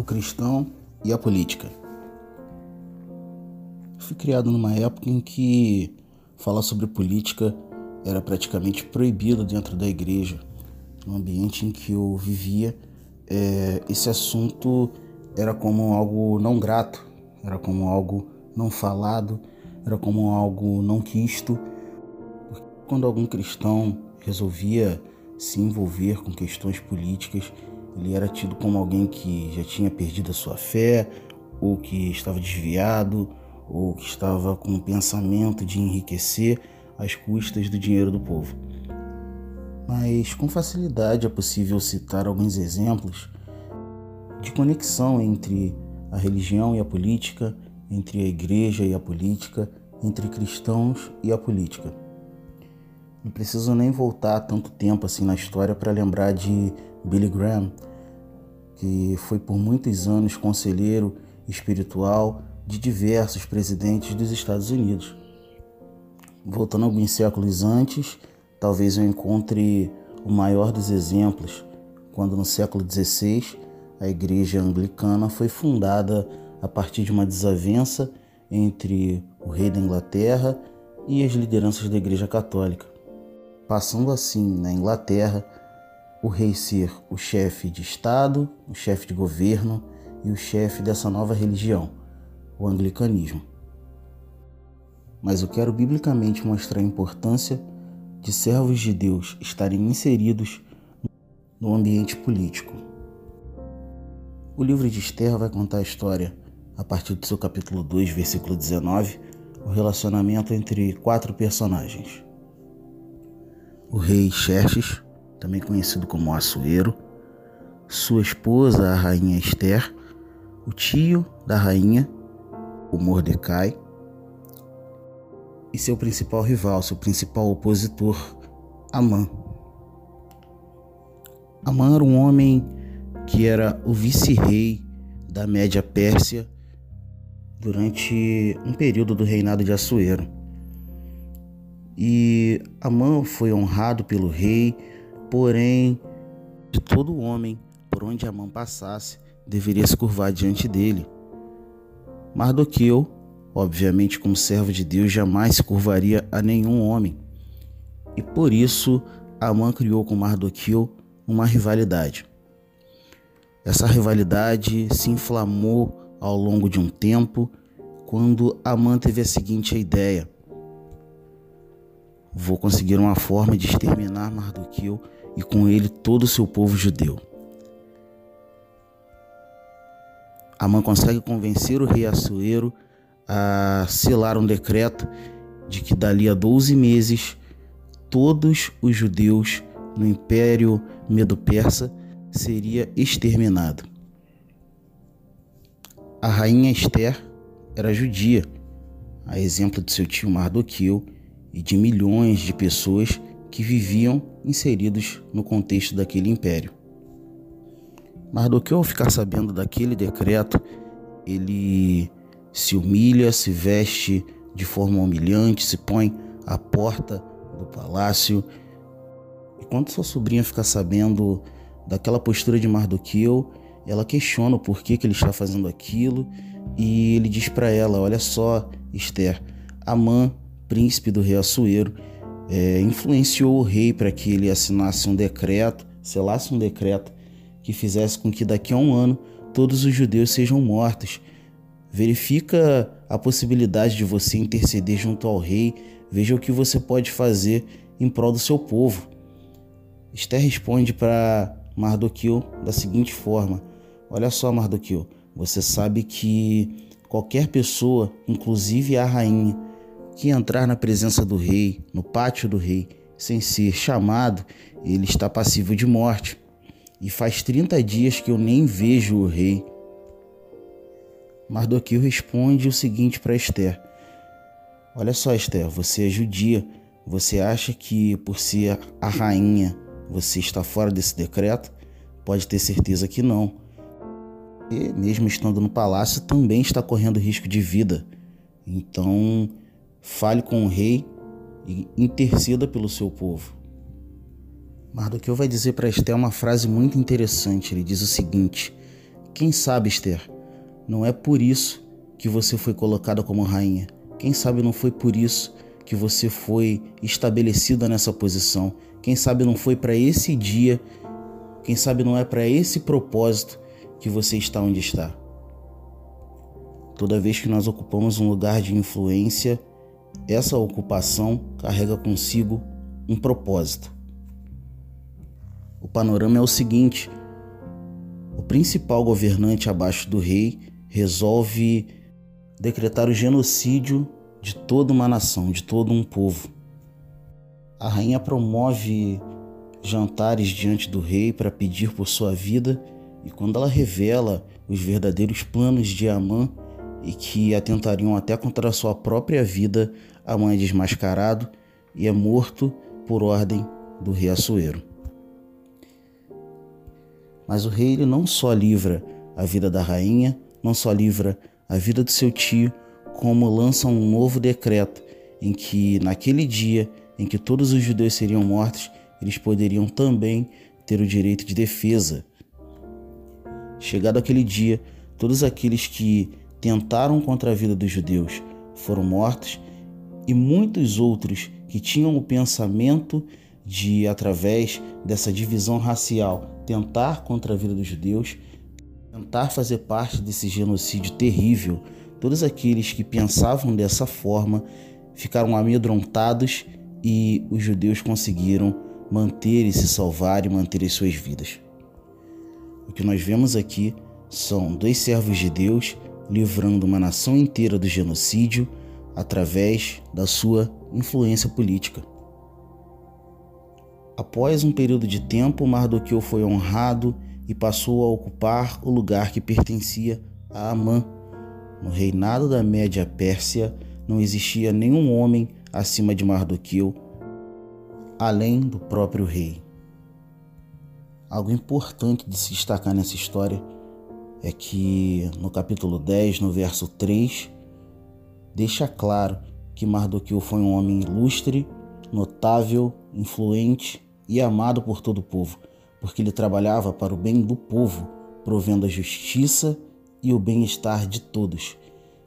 o cristão e a política. Fui criado numa época em que falar sobre política era praticamente proibido dentro da igreja. No ambiente em que eu vivia, é, esse assunto era como algo não grato, era como algo não falado, era como algo não quisto. Quando algum cristão resolvia se envolver com questões políticas, ele era tido como alguém que já tinha perdido a sua fé, ou que estava desviado, ou que estava com o pensamento de enriquecer às custas do dinheiro do povo. Mas com facilidade é possível citar alguns exemplos de conexão entre a religião e a política, entre a igreja e a política, entre cristãos e a política. Não preciso nem voltar tanto tempo assim na história para lembrar de Billy Graham, que foi por muitos anos conselheiro espiritual de diversos presidentes dos Estados Unidos. Voltando alguns séculos antes, talvez eu encontre o maior dos exemplos, quando no século XVI a Igreja Anglicana foi fundada a partir de uma desavença entre o rei da Inglaterra e as lideranças da Igreja Católica, passando assim na Inglaterra o rei ser o chefe de Estado, o chefe de governo e o chefe dessa nova religião, o anglicanismo. Mas eu quero biblicamente mostrar a importância de servos de Deus estarem inseridos no ambiente político. O livro de Esther vai contar a história, a partir do seu capítulo 2, versículo 19, o relacionamento entre quatro personagens. O rei Xerxes, também conhecido como Assuero, sua esposa, a rainha Esther, o tio da rainha, o Mordecai, e seu principal rival, seu principal opositor, Amã. Amã era um homem que era o vice-rei da Média Pérsia durante um período do reinado de Assuero. E Amã foi honrado pelo rei Porém, de todo homem, por onde a mão passasse, deveria se curvar diante dele. Mardoqueu, obviamente como servo de Deus, jamais se curvaria a nenhum homem. E por isso, Amã criou com Mardoqueu uma rivalidade. Essa rivalidade se inflamou ao longo de um tempo, quando Amã teve a seguinte ideia: Vou conseguir uma forma de exterminar Mardoqueu e com ele todo o seu povo judeu. Amã consegue convencer o rei Assuero a selar um decreto de que dali a 12 meses todos os judeus no Império Medo-Persa seria exterminado. A rainha Esther era judia, a exemplo de seu tio Mardoqueu e de milhões de pessoas que viviam inseridos no contexto daquele império. Mardoqueu, ao ficar sabendo daquele decreto, ele se humilha, se veste de forma humilhante, se põe à porta do palácio. E quando sua sobrinha fica sabendo daquela postura de Mardoqueu, ela questiona o porquê que ele está fazendo aquilo e ele diz para ela: Olha só, Esther, Amã, príncipe do rei Assuero, é, influenciou o rei para que ele assinasse um decreto, selasse um decreto que fizesse com que daqui a um ano todos os judeus sejam mortos. Verifica a possibilidade de você interceder junto ao rei, veja o que você pode fazer em prol do seu povo. Esther responde para Mardoqueu da seguinte forma: Olha só, Mardoqueu, você sabe que qualquer pessoa, inclusive a rainha, que entrar na presença do rei, no pátio do rei, sem ser chamado, ele está passivo de morte. E faz 30 dias que eu nem vejo o rei. Mardoqueu responde o seguinte para Esther: Olha só, Esther, você é judia. Você acha que por ser a rainha você está fora desse decreto? Pode ter certeza que não. E mesmo estando no palácio, também está correndo risco de vida. Então, fale com o rei e interceda pelo seu povo. Mardoqueu vai dizer para Esté uma frase muito interessante. Ele diz o seguinte: Quem sabe, Esther, não é por isso que você foi colocada como rainha. Quem sabe não foi por isso que você foi estabelecida nessa posição. Quem sabe não foi para esse dia, quem sabe não é para esse propósito que você está onde está. Toda vez que nós ocupamos um lugar de influência, essa ocupação carrega consigo um propósito. O panorama é o seguinte: o principal governante abaixo do rei resolve decretar o genocídio de toda uma nação, de todo um povo. A rainha promove jantares diante do rei para pedir por sua vida, e quando ela revela os verdadeiros planos de Amã, e que atentariam até contra sua própria vida, a mãe é desmascarado e é morto por ordem do rei Assuero. Mas o rei ele não só livra a vida da rainha, não só livra a vida do seu tio, como lança um novo decreto em que naquele dia em que todos os judeus seriam mortos, eles poderiam também ter o direito de defesa. Chegado aquele dia, todos aqueles que tentaram contra a vida dos judeus foram mortos e muitos outros que tinham o pensamento de, através dessa divisão racial, tentar contra a vida dos judeus, tentar fazer parte desse genocídio terrível, todos aqueles que pensavam dessa forma ficaram amedrontados e os judeus conseguiram manter e se salvar e manter as suas vidas. O que nós vemos aqui são dois servos de Deus livrando uma nação inteira do genocídio através da sua influência política. Após um período de tempo, Mardoqueu foi honrado e passou a ocupar o lugar que pertencia a Amã. No reinado da Média Pérsia, não existia nenhum homem acima de Mardoqueu, além do próprio rei. Algo importante de se destacar nessa história é que no capítulo 10, no verso 3, deixa claro que Mardoqueu foi um homem ilustre, notável, influente e amado por todo o povo, porque ele trabalhava para o bem do povo, provendo a justiça e o bem-estar de todos.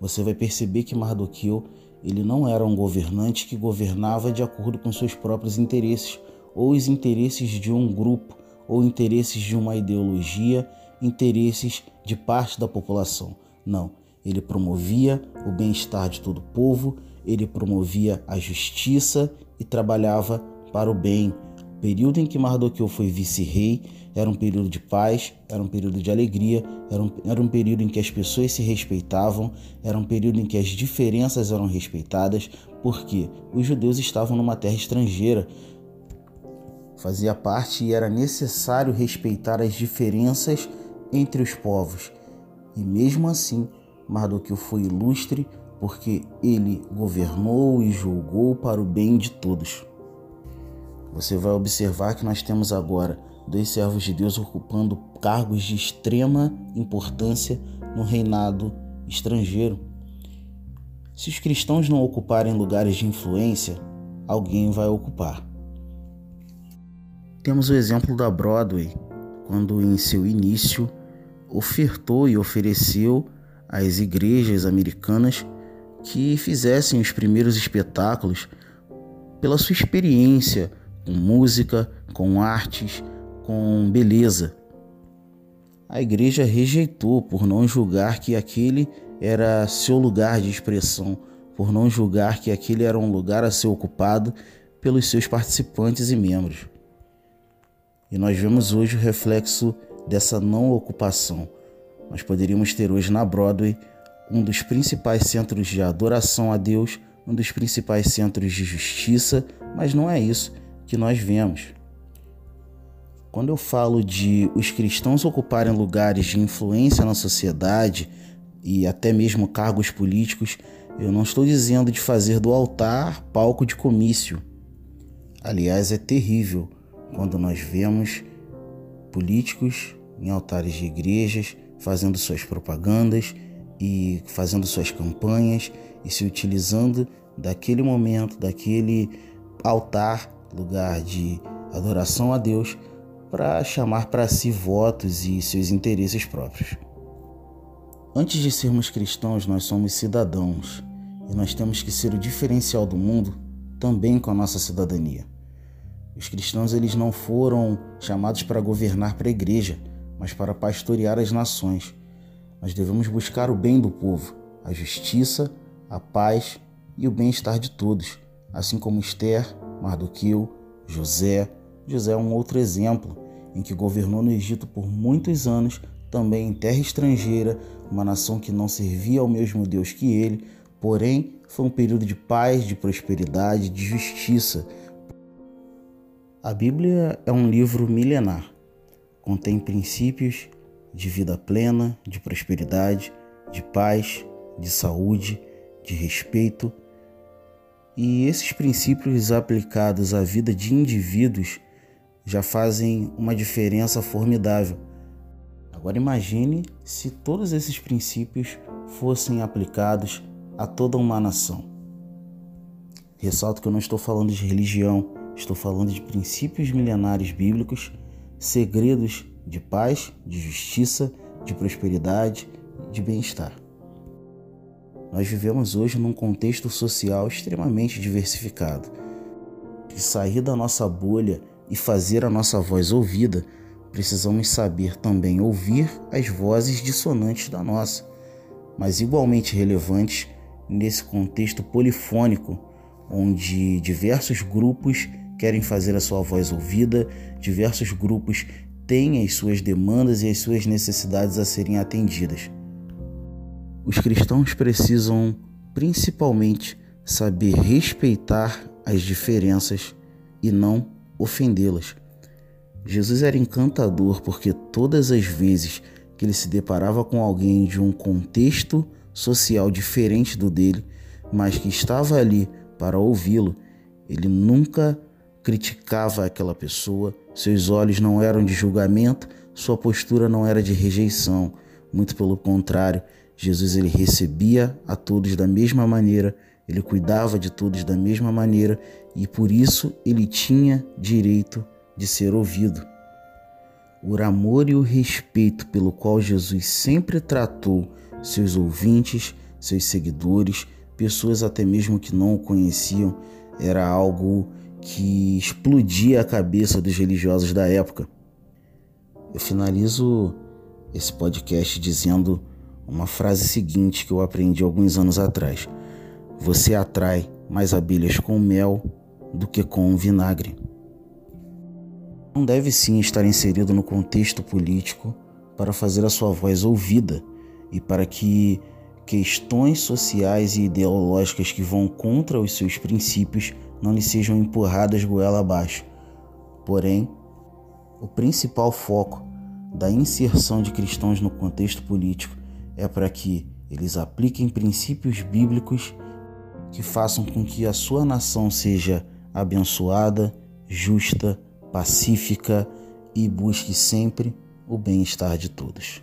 Você vai perceber que Mardoqueu ele não era um governante que governava de acordo com seus próprios interesses, ou os interesses de um grupo, ou interesses de uma ideologia interesses de parte da população. Não, ele promovia o bem-estar de todo o povo, ele promovia a justiça e trabalhava para o bem. O período em que Mardoqueu foi vice-rei era um período de paz, era um período de alegria, era um, era um período em que as pessoas se respeitavam, era um período em que as diferenças eram respeitadas, porque os judeus estavam numa terra estrangeira, fazia parte e era necessário respeitar as diferenças entre os povos. E mesmo assim, Mardoqueu foi ilustre porque ele governou e julgou para o bem de todos. Você vai observar que nós temos agora dois servos de Deus ocupando cargos de extrema importância no reinado estrangeiro. Se os cristãos não ocuparem lugares de influência, alguém vai ocupar. Temos o exemplo da Broadway, quando em seu início ofertou e ofereceu às igrejas americanas que fizessem os primeiros espetáculos pela sua experiência com música, com artes, com beleza. A igreja rejeitou por não julgar que aquele era seu lugar de expressão, por não julgar que aquele era um lugar a ser ocupado pelos seus participantes e membros. E nós vemos hoje o reflexo dessa não ocupação. Nós poderíamos ter hoje na Broadway um dos principais centros de adoração a Deus, um dos principais centros de justiça, mas não é isso que nós vemos. Quando eu falo de os cristãos ocuparem lugares de influência na sociedade e até mesmo cargos políticos, eu não estou dizendo de fazer do altar palco de comício. Aliás, é terrível quando nós vemos políticos em altares de igrejas, fazendo suas propagandas e fazendo suas campanhas e se utilizando daquele momento, daquele altar, lugar de adoração a Deus, para chamar para si votos e seus interesses próprios. Antes de sermos cristãos, nós somos cidadãos e nós temos que ser o diferencial do mundo também com a nossa cidadania. Os cristãos eles não foram chamados para governar para a igreja, mas para pastorear as nações. Nós devemos buscar o bem do povo, a justiça, a paz e o bem-estar de todos, assim como Esther, Mardoqueu, José. José é um outro exemplo em que governou no Egito por muitos anos, também em terra estrangeira, uma nação que não servia ao mesmo Deus que ele, porém foi um período de paz, de prosperidade, de justiça. A Bíblia é um livro milenar, contém princípios de vida plena, de prosperidade, de paz, de saúde, de respeito. E esses princípios aplicados à vida de indivíduos já fazem uma diferença formidável. Agora imagine se todos esses princípios fossem aplicados a toda uma nação. Ressalto que eu não estou falando de religião, estou falando de princípios milenares bíblicos, segredos de paz, de justiça, de prosperidade, de bem-estar. Nós vivemos hoje num contexto social extremamente diversificado. E sair da nossa bolha e fazer a nossa voz ouvida, precisamos saber também ouvir as vozes dissonantes da nossa, mas igualmente relevantes nesse contexto polifônico, onde diversos grupos querem fazer a sua voz ouvida, diversos grupos têm as suas demandas e as suas necessidades a serem atendidas. Os cristãos precisam principalmente saber respeitar as diferenças e não ofendê-las. Jesus era encantador porque todas as vezes que ele se deparava com alguém de um contexto social diferente do dele, mas que estava ali para ouvi-lo, ele nunca criticava aquela pessoa, seus olhos não eram de julgamento, sua postura não era de rejeição, muito pelo contrário, Jesus ele recebia a todos da mesma maneira, ele cuidava de todos da mesma maneira e por isso ele tinha direito de ser ouvido. O amor e o respeito pelo qual Jesus sempre tratou seus ouvintes, seus seguidores, pessoas até mesmo que não o conheciam, era algo que explodia a cabeça dos religiosos da época. Eu finalizo esse podcast dizendo uma frase seguinte que eu aprendi alguns anos atrás. Você atrai mais abelhas com mel do que com vinagre. Não deve sim estar inserido no contexto político para fazer a sua voz ouvida e para que questões sociais e ideológicas que vão contra os seus princípios não lhe sejam empurradas goela abaixo. Porém, o principal foco da inserção de cristãos no contexto político é para que eles apliquem princípios bíblicos que façam com que a sua nação seja abençoada, justa, pacífica e busque sempre o bem-estar de todos.